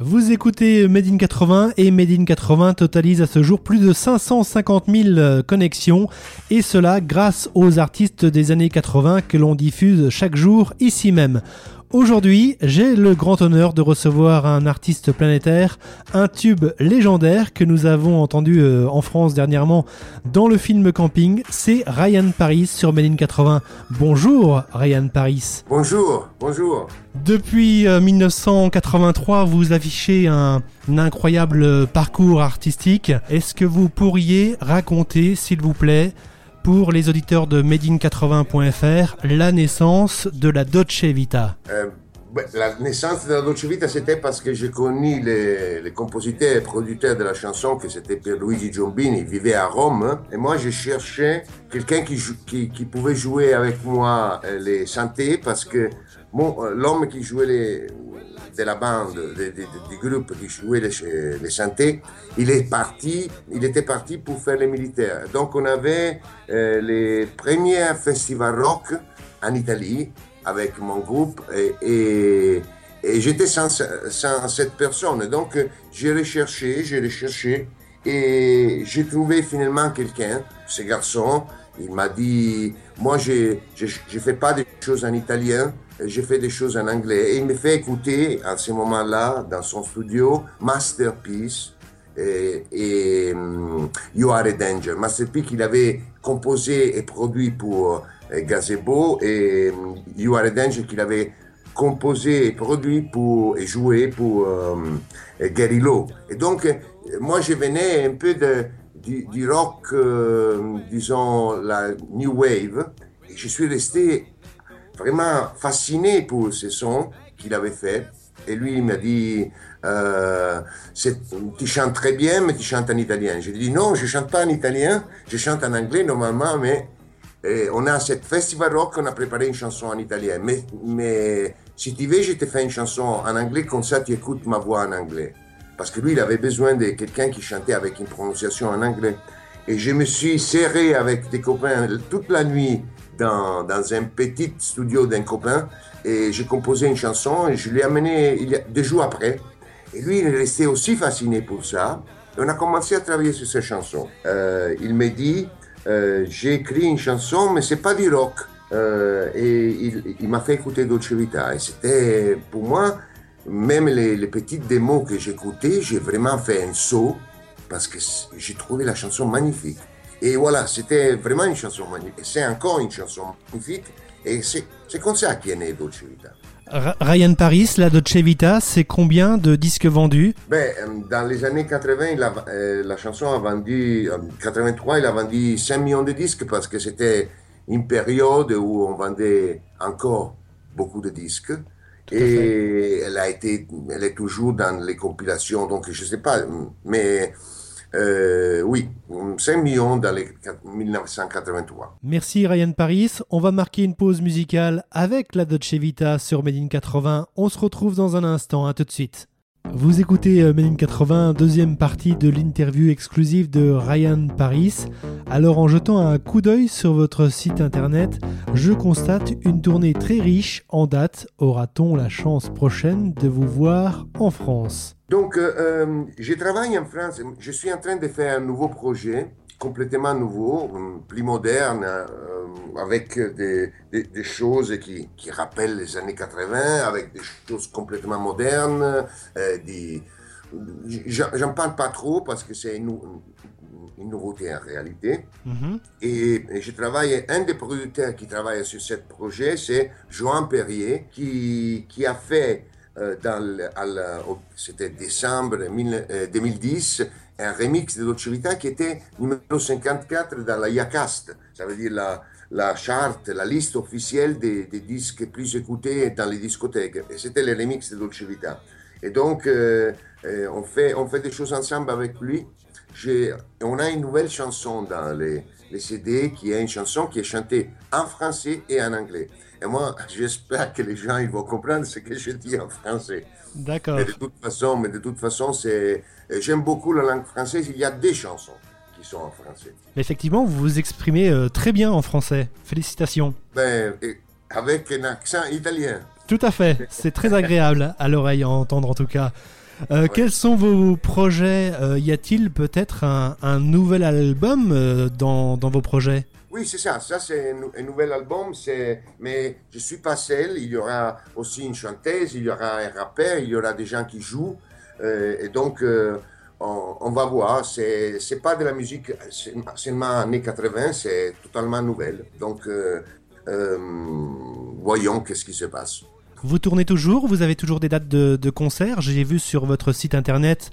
Vous écoutez Made in 80 et Made in 80 totalise à ce jour plus de 550 000 connexions et cela grâce aux artistes des années 80 que l'on diffuse chaque jour ici même. Aujourd'hui, j'ai le grand honneur de recevoir un artiste planétaire, un tube légendaire que nous avons entendu euh, en France dernièrement dans le film Camping, c'est Ryan Paris sur Méline 80. Bonjour Ryan Paris. Bonjour, bonjour. Depuis 1983, euh, vous affichez un, un incroyable parcours artistique. Est-ce que vous pourriez raconter, s'il vous plaît, pour les auditeurs de Medine80.fr la naissance de la Dolce Vita euh, La naissance de la Dolce Vita, c'était parce que j'ai connu les, compositeurs et producteurs de la chanson, que c'était Pierluigi Giombini, il vivait à Rome. Hein. et moi, j'ai cherché quelqu'un qui, pouvait jouer avec moi euh, les synthés, parce que l'homme qui jouait les, de la bande, du groupe qui jouait les, les il est parti, il était parti pour faire les militaires. Donc on avait euh, les premiers festivals rock en Italie avec mon groupe et, et, j'étais sans, sans, cette personne. Donc j'ai recherché, j'ai recherché et j'ai trouvé finalement quelqu'un, ce garçon. Il m'a dit, moi je ne fais pas des choses en italien, j'ai fait des choses en anglais. Et il me fait écouter à ce moment-là, dans son studio, Masterpiece et, um, You Are a Danger. Masterpiece qu'il avait composé et produit pour euh, Gazebo et um, You Are a Danger qu'il avait composé et produit pour, et joué pour Lowe. Et donc, euh, moi, je venais un peu de, du, du rock, euh, disons, la New Wave. Et je suis resté vraiment fasciné pour ce son qu'il avait fait. Et lui, il m'a dit, euh, tu chantes très bien, mais tu chantes en italien. J'ai dit, non, je chante pas en italien, je chante en anglais normalement, mais on a cette festival rock, on a préparé une chanson en italien. Mais, mais si tu veux, je te fais une chanson en anglais, comme ça tu écoutes ma voix en anglais. Parce que lui, il avait besoin de quelqu'un qui chantait avec une prononciation en anglais. Et je me suis serré avec des copains toute la nuit dans, un petit studio d'un copain et j'ai composé une chanson et je l'ai amené deux jours après. Et lui, il est resté aussi fasciné pour ça. Et on a commencé à travailler sur cette chanson. Euh, il m'a dit, euh, j'ai écrit une chanson, mais c'est pas du rock. Euh, et il, il m'a fait écouter Dolce Vita. Et c'était, pour moi, même les, les petites démos que j'écoutais, j'ai vraiment fait un saut parce que j'ai trouvé la chanson magnifique. Et voilà, c'était vraiment une chanson magnifique. C'est encore une chanson magnifique. Et c'est comme ça qu'est né Dolce Vita. Ryan Paris, la Dolce Vita, c'est combien de disques vendus? Ben, euh, Dans les années 80, euh, la chanson a vendu, en 83, il a vendu 5 millions de disques parce que c'était une période où on vendait encore beaucoup de disques. Et elle a été, elle est toujours dans les compilations, donc je ne sais pas, mais euh, oui, 5 millions dans les 1983. Merci Ryan Paris. On va marquer une pause musicale avec la Dolce Vita sur Medine 80. On se retrouve dans un instant. À tout de suite. Vous écoutez euh, Méline 80, deuxième partie de l'interview exclusive de Ryan Paris. Alors en jetant un coup d'œil sur votre site internet, je constate une tournée très riche en date. Aura-t-on la chance prochaine de vous voir en France? Donc euh, euh, je travaille en France, je suis en train de faire un nouveau projet complètement nouveau, plus moderne, euh, avec des, des, des choses qui, qui, rappellent les années 80, avec des choses complètement modernes. Euh, des... J'en parle pas trop parce que c'est une, une, nouveauté en réalité. -hmm. et, et, je travaille, un des producteurs qui travaille sur ce projet, c'est Joan Perrier, qui, qui a fait euh, c'était décembre 2010 un remix de Dolce Vita qui était numéro 54 dans la Yacast, ça veut dire la, la charte, la liste officielle des, des, disques plus écoutés dans les discothèques. Et c'était le remix de Dolce Vita. Et donc, euh, euh, on, fait, on fait des choses ensemble avec lui. On a une nouvelle chanson dans les, les CD qui est une chanson qui est chantée en français et en anglais. Et moi, j'espère que les gens ils vont comprendre ce que je dis en français. D'accord. Mais de toute façon, mais de toute façon, c'est j'aime beaucoup la langue française. Il y a des chansons qui sont en français. Effectivement, vous vous exprimez euh, très bien en français. Félicitations. Ben, avec un accent italien. Tout à fait. C'est très agréable à l'oreille à entendre en tout cas. Euh, quels sont vos projets euh, Y a-t-il peut-être un, nouvel album euh, dans, dans, vos projets? Oui, c'est ça. Ça, c'est un, nouvel album. Mais je suis pas seul. Il y aura aussi une chanteuse, il y aura un rappeur, il y aura des gens qui jouent. et donc, on, va voir. C'est, c'est pas de la musique seulement années 80, c'est totalement nouvelle. Donc, voyons qu'est-ce qui se passe. Vous tournez toujours Vous avez toujours des dates de, de concert J'ai vu sur votre site internet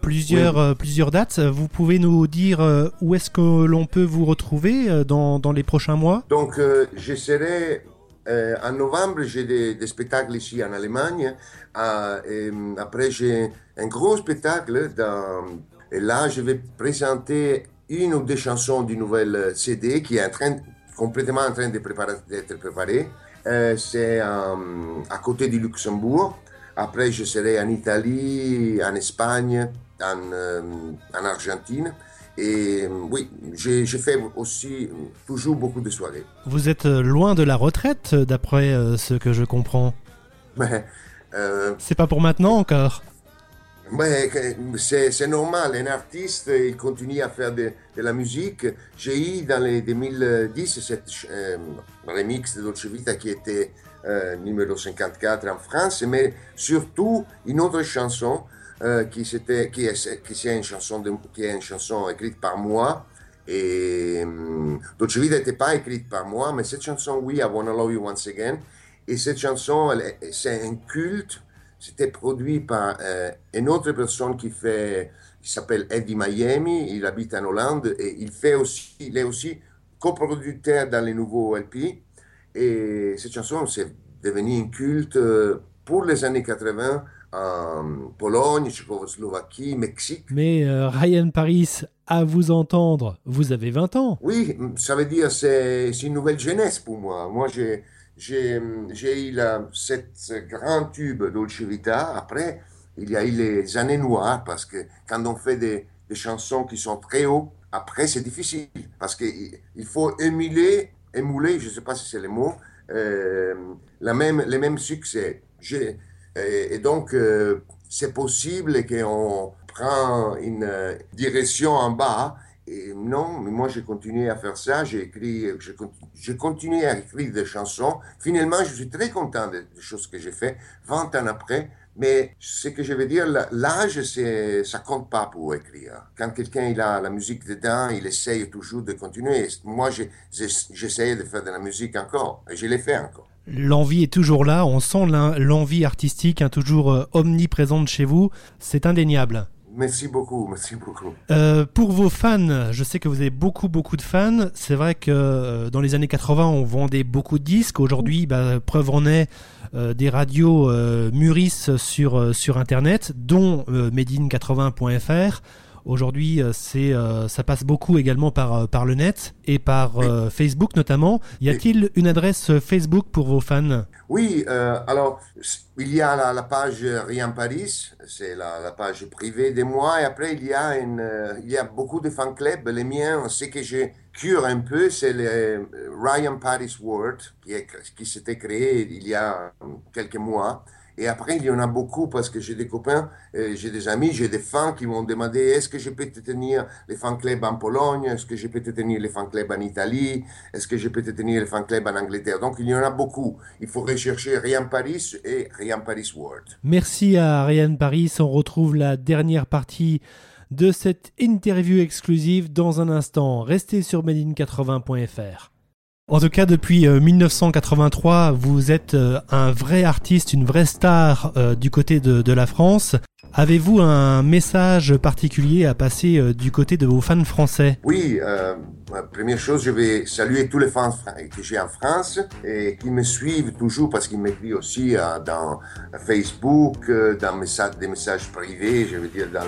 plusieurs, euh, plusieurs dates. Vous pouvez nous dire euh, où est-ce que l'on peut vous retrouver euh, dans, dans, les prochains mois? Donc, je serai en novembre, j'ai des, spectacles ici en Allemagne. Et, après, j'ai un gros spectacle. Dans, et là, je vais présenter une ou deux chansons du nouvel CD qui est en train, complètement en train d'être préparé. Euh, c'est euh, à côté du Luxembourg. Après, je serai en Italie, en Espagne, en, euh, en Argentine. Et oui, j'ai fait aussi toujours beaucoup de soirées. Vous êtes loin de la retraite, d'après ce que je comprends. C'est pas pour maintenant encore c'est normal, un artiste, il continue à faire de, la musique. J'ai eu dans les 2010 cette euh, remix de Dolce Vita qui était euh, numéro 54 en France, mais surtout une autre chanson euh, qui, qui, est, qui, est une chanson qui est une chanson écrite par moi. Et um, Dolce Vita n'était pas écrite par moi, mais cette chanson, oui, I Wanna Love You Once Again. Et cette chanson, c'est un culte c'était produit par euh, une autre personne qui fait, qui s'appelle Eddie Miami, il habite en Hollande et il fait aussi, il est aussi coproducteur dans les nouveaux LP. Et cette chanson, c'est devenu une culte euh, pour les années 80 en Pologne, Tchécoslovaquie, Mexique. Mais euh, Ryan Paris, à vous entendre, vous avez 20 ans. Oui, ça veut dire c'est une nouvelle jeunesse pour moi. Moi, j'ai j'ai eu la, cette grand tube Dolce Vita. Après, il y a eu les années noires parce que quand on fait des, des chansons qui sont très haut, après c'est difficile parce qu'il il faut émuler, émouler, je ne sais pas si c'est le mot, euh, la même, les mêmes succès. Et, et, donc, euh, c'est possible qu'on prend une euh, direction en bas non, mais moi j'ai continué à faire ça, j'ai écrit, j'ai continué à écrire des chansons. Finalement, je suis très content des choses que j'ai fait 20 ans après. Mais ce que je veux dire, l'âge, ça compte pas pour écrire. Quand quelqu'un a la musique dedans, il essaye toujours de continuer. Moi, j'essaye de faire de la musique encore, et je l'ai fait encore. L'envie est toujours là, on sent l'envie artistique hein, toujours euh, omniprésente chez vous, c'est indéniable. Merci beaucoup, merci beaucoup. Euh, pour vos fans, je sais que vous avez beaucoup, beaucoup de fans. C'est vrai que euh, dans les années 80, on vendait beaucoup de disques. Aujourd'hui, bah, preuve en est, euh, des radios mûrissent sur, sur Internet, dont medine80.fr. Aujourd'hui, euh, c'est, euh, ça passe beaucoup également par, euh, par le net et par Facebook notamment. Y a-t-il une adresse Facebook pour vos fans? Oui, alors il y a la, page Rien Paris, c'est la, page privée de moi, et après il y a, une, il y a beaucoup de fan clubs. Les miens, ce que je cure un peu, c'est le Ryan Paris World qui, qui s'était créé il y a quelques mois. Et après, il y en a beaucoup parce que j'ai des copains, euh, j'ai des amis, j'ai des fans qui m'ont demandé est-ce que je peux te tenir les fan clubs en Pologne? Est-ce que je peux te tenir les fan clubs en Italie? Est-ce que je peux te tenir les fan clubs en Angleterre? Donc, il y en a beaucoup. Il faut rechercher Ryan Paris et Ryan Paris World. Merci à Ryan Paris. On retrouve la dernière partie de cette interview exclusive dans un instant. Restez sur medine80.fr. En tout cas, depuis 1983, euh, vous êtes euh, un vrai artiste, une vraie star euh, du côté de, la France. Avez-vous un message particulier à passer du côté de vos fans français? Oui, première chose, je vais saluer tous les fans que j'ai en France et qui me suivent toujours parce qu'ils m'écrivent aussi dans Facebook, dans des messages privés, je veux dire dans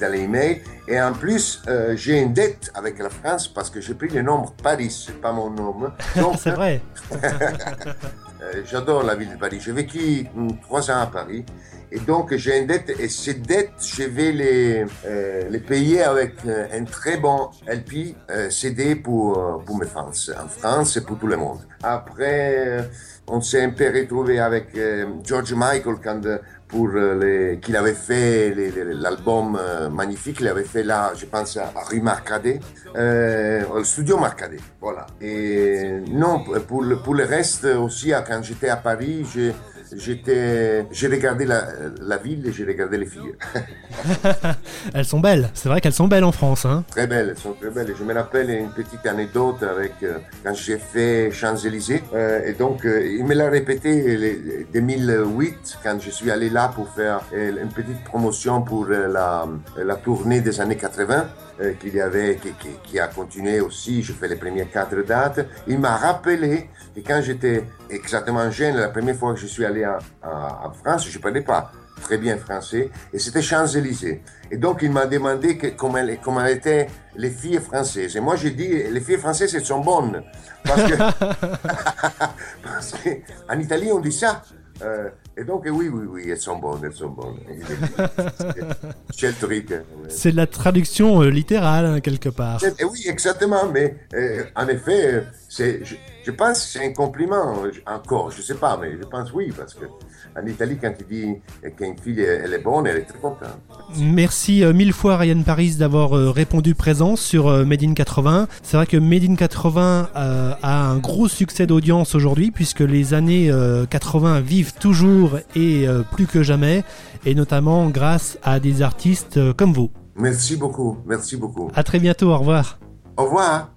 dans les emails. Et en plus, euh, j'ai une dette avec la France parce que j'ai pris le nom Paris, c'est pas mon nom. c'est vrai. Euh, j'adore la ville de Paris. J'ai vécu hum, trois ans à Paris. Et donc, j'ai une dette. Et ces dettes, je vais les, euh, payer avec un très bon LP CD pour, pour mes fans en France et pour tout le monde. Après, on s'est un peu retrouvé avec George Michael quand pour les, qu'il avait fait l'album magnifique, il avait fait là, je pense, à rue Marcadet, euh, le studio Marcadet, voilà. Et non, pour le, pour le reste aussi, quand j'étais à Paris, j'ai j'étais, j'ai regardé la, la, ville et j'ai regardé les filles. elles sont belles, c'est vrai qu'elles sont belles en France. Hein très belles, elles sont très belles. je me rappelle une petite anecdote avec euh, quand j'ai fait Champs-Élysées. Euh, et donc, euh, il me l'a répété en 2008 quand je suis allé là pour faire une petite promotion pour la, la tournée des années 80 qu'il y avait, qui, qui, qui, a continué aussi. Je fais les premières quatre dates. Il m'a rappelé et quand j'étais exactement jeune, la première fois que je suis allé en, France, je ne parlais pas très bien français, et c'était Champs-Élysées. Et donc, il m'a demandé que, comment, comment étaient les filles françaises. Et moi, j'ai dit, les filles françaises, elles sont bonnes. Parce que, parce en Italie, on dit ça. Euh, et donc, oui, oui, oui, elles sont bonnes, elles sont bonnes. C'est le truc. C'est la traduction euh, littérale, hein, quelque part. Oui, exactement, mais euh, en effet, c'est, je, pense que c'est un compliment, encore, je ne sais pas, mais je pense oui, parce que en Italie, quand tu dis qu'une fille elle est bonne, elle est très contente. Merci mille fois Ryan Paris d'avoir répondu présent sur Made in 80. C'est vrai que Made in 80 a un gros succès d'audience aujourd'hui, puisque les années 80 vivent toujours et euh, plus que jamais, et notamment grâce à des artistes euh, comme vous. Merci beaucoup, merci beaucoup. À très bientôt, au revoir. Au revoir.